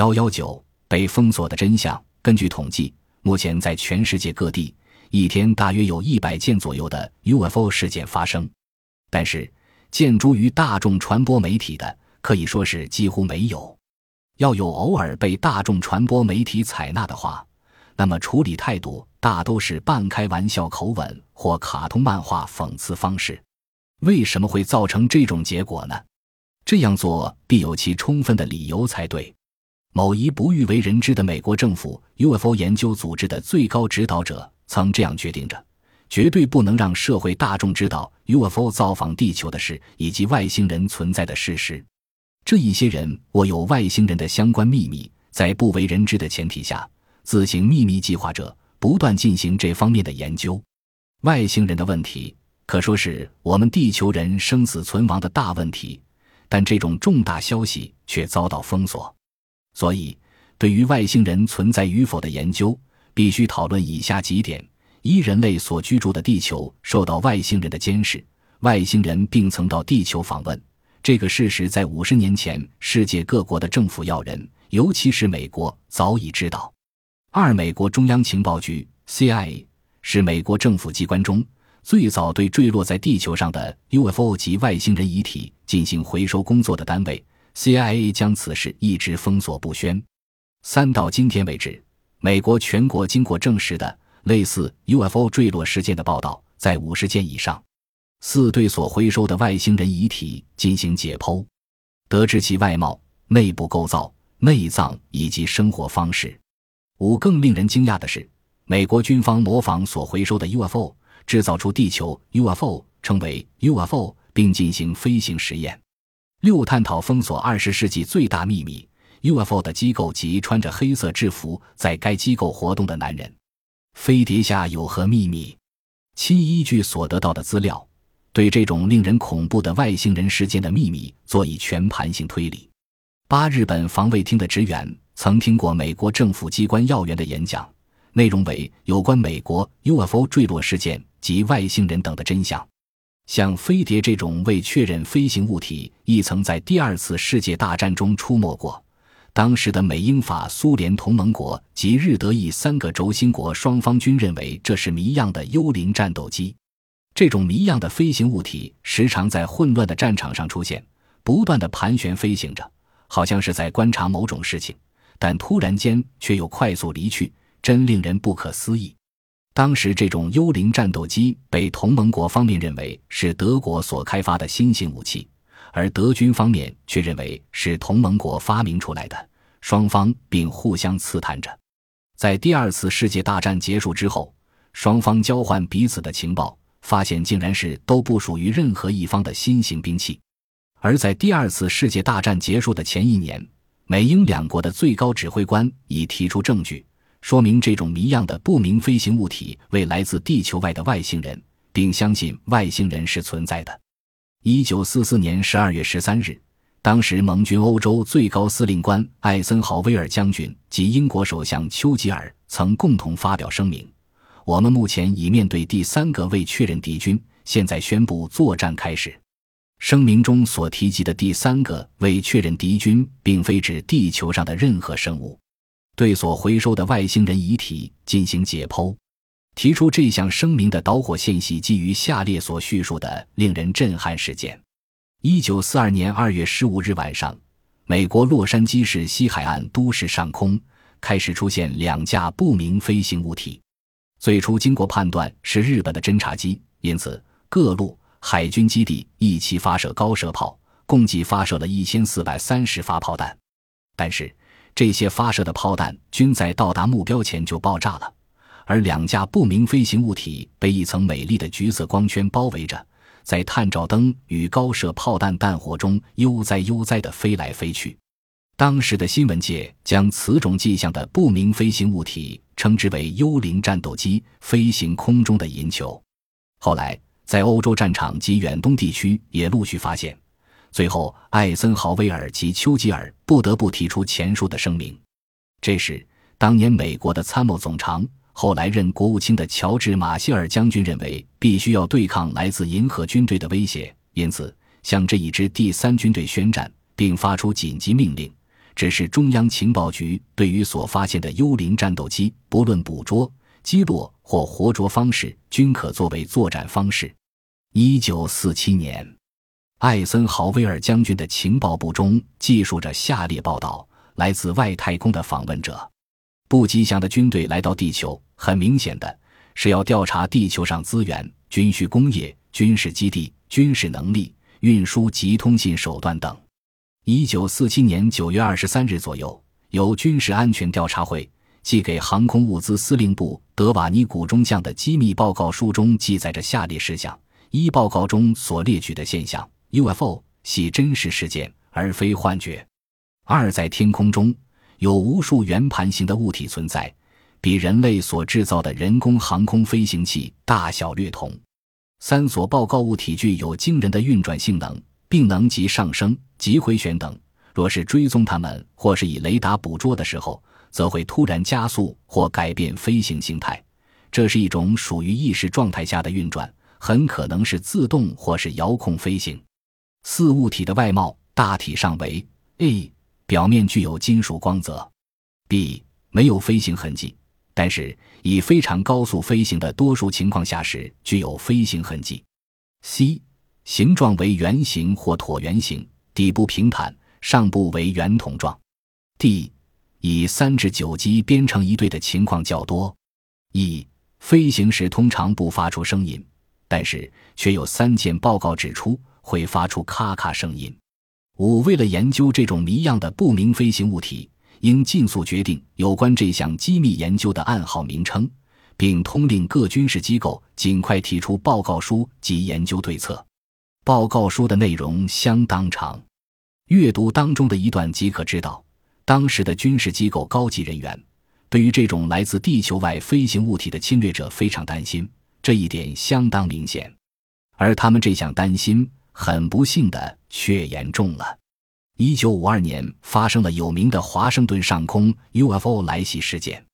幺幺九被封锁的真相。根据统计，目前在全世界各地，一天大约有一百件左右的 UFO 事件发生，但是见诸于大众传播媒体的，可以说是几乎没有。要有偶尔被大众传播媒体采纳的话，那么处理态度大都是半开玩笑口吻或卡通漫画讽刺方式。为什么会造成这种结果呢？这样做必有其充分的理由才对。某一不欲为人知的美国政府 UFO 研究组织的最高指导者曾这样决定着：绝对不能让社会大众知道 UFO 造访地球的事以及外星人存在的事实。这一些人握有外星人的相关秘密，在不为人知的前提下，自行秘密计划着不断进行这方面的研究。外星人的问题可说是我们地球人生死存亡的大问题。但这种重大消息却遭到封锁，所以对于外星人存在与否的研究，必须讨论以下几点：一、人类所居住的地球受到外星人的监视，外星人并曾到地球访问，这个事实在五十年前世界各国的政府要人，尤其是美国早已知道；二、美国中央情报局 （CIA） 是美国政府机关中。最早对坠落在地球上的 UFO 及外星人遗体进行回收工作的单位 CIA 将此事一直封锁不宣。三到今天为止，美国全国经过证实的类似 UFO 坠落事件的报道在五十件以上。四对所回收的外星人遗体进行解剖，得知其外貌、内部构造、内脏以及生活方式。五更令人惊讶的是，美国军方模仿所回收的 UFO。制造出地球 UFO，称为 UFO，并进行飞行实验。六、探讨封锁二十世纪最大秘密 UFO 的机构及穿着黑色制服在该机构活动的男人。飞碟下有何秘密？七、依据所得到的资料，对这种令人恐怖的外星人事件的秘密做以全盘性推理。八、日本防卫厅的职员曾听过美国政府机关要员的演讲，内容为有关美国 UFO 坠落事件。及外星人等的真相，像飞碟这种未确认飞行物体，亦曾在第二次世界大战中出没过。当时的美英法苏联同盟国及日德意三个轴心国双方均认为这是谜样的幽灵战斗机。这种谜样的飞行物体时常在混乱的战场上出现，不断的盘旋飞行着，好像是在观察某种事情，但突然间却又快速离去，真令人不可思议。当时，这种幽灵战斗机被同盟国方面认为是德国所开发的新型武器，而德军方面却认为是同盟国发明出来的。双方并互相刺探着。在第二次世界大战结束之后，双方交换彼此的情报，发现竟然是都不属于任何一方的新型兵器。而在第二次世界大战结束的前一年，美英两国的最高指挥官已提出证据。说明这种谜样的不明飞行物体为来自地球外的外星人，并相信外星人是存在的。一九四四年十二月十三日，当时盟军欧洲最高司令官艾森豪威尔将军及英国首相丘吉尔曾共同发表声明：“我们目前已面对第三个未确认敌军，现在宣布作战开始。”声明中所提及的第三个未确认敌军，并非指地球上的任何生物。对所回收的外星人遗体进行解剖，提出这项声明的导火线系基于下列所叙述的令人震撼事件：一九四二年二月十五日晚上，美国洛杉矶市西海岸都市上空开始出现两架不明飞行物体。最初经过判断是日本的侦察机，因此各路海军基地一起发射高射炮，共计发射了一千四百三十发炮弹。但是。这些发射的炮弹均在到达目标前就爆炸了，而两架不明飞行物体被一层美丽的橘色光圈包围着，在探照灯与高射炮弹弹火中悠哉悠哉地飞来飞去。当时的新闻界将此种迹象的不明飞行物体称之为“幽灵战斗机”飞行空中的银球。后来，在欧洲战场及远东地区也陆续发现。最后，艾森豪威尔及丘吉尔不得不提出前述的声明。这时，当年美国的参谋总长、后来任国务卿的乔治·马歇尔将军认为，必须要对抗来自银河军队的威胁，因此向这一支第三军队宣战，并发出紧急命令：只是中央情报局对于所发现的幽灵战斗机，不论捕捉、击落或活捉方式，均可作为作战方式。一九四七年，艾森豪威尔将军的情报部中记述着下列报道：来自外太空的访问者，不吉祥的军队来到地球，很明显的是要调查地球上资源、军需工业、军事基地、军事能力、运输及通信手段等。一九四七年九月二十三日左右，由军事安全调查会寄给航空物资司令部德瓦尼古中将的机密报告书中记载着下列事项：一、报告中所列举的现象 UFO 系真实事件，而非幻觉；二、在天空中有无数圆盘形的物体存在，比人类所制造的人工航空飞行器大小略同；三、所报告物体具有惊人的运转性能。并能及上升、及回旋等。若是追踪它们，或是以雷达捕捉的时候，则会突然加速或改变飞行形态。这是一种属于意识状态下的运转，很可能是自动或是遥控飞行。四物体的外貌大体上为：A. 表面具有金属光泽；B. 没有飞行痕迹，但是以非常高速飞行的多数情况下时具有飞行痕迹；C. 形状为圆形或椭圆形，底部平坦，上部为圆筒状。D 以三至九机编成一队的情况较多。E 飞行时通常不发出声音，但是却有三件报告指出会发出咔咔声音。五为了研究这种谜样的不明飞行物体，应尽速决定有关这项机密研究的暗号名称，并通令各军事机构尽快提出报告书及研究对策。报告书的内容相当长，阅读当中的一段即可知道，当时的军事机构高级人员对于这种来自地球外飞行物体的侵略者非常担心，这一点相当明显。而他们这项担心，很不幸的却严重了。一九五二年发生了有名的华盛顿上空 UFO 来袭事件，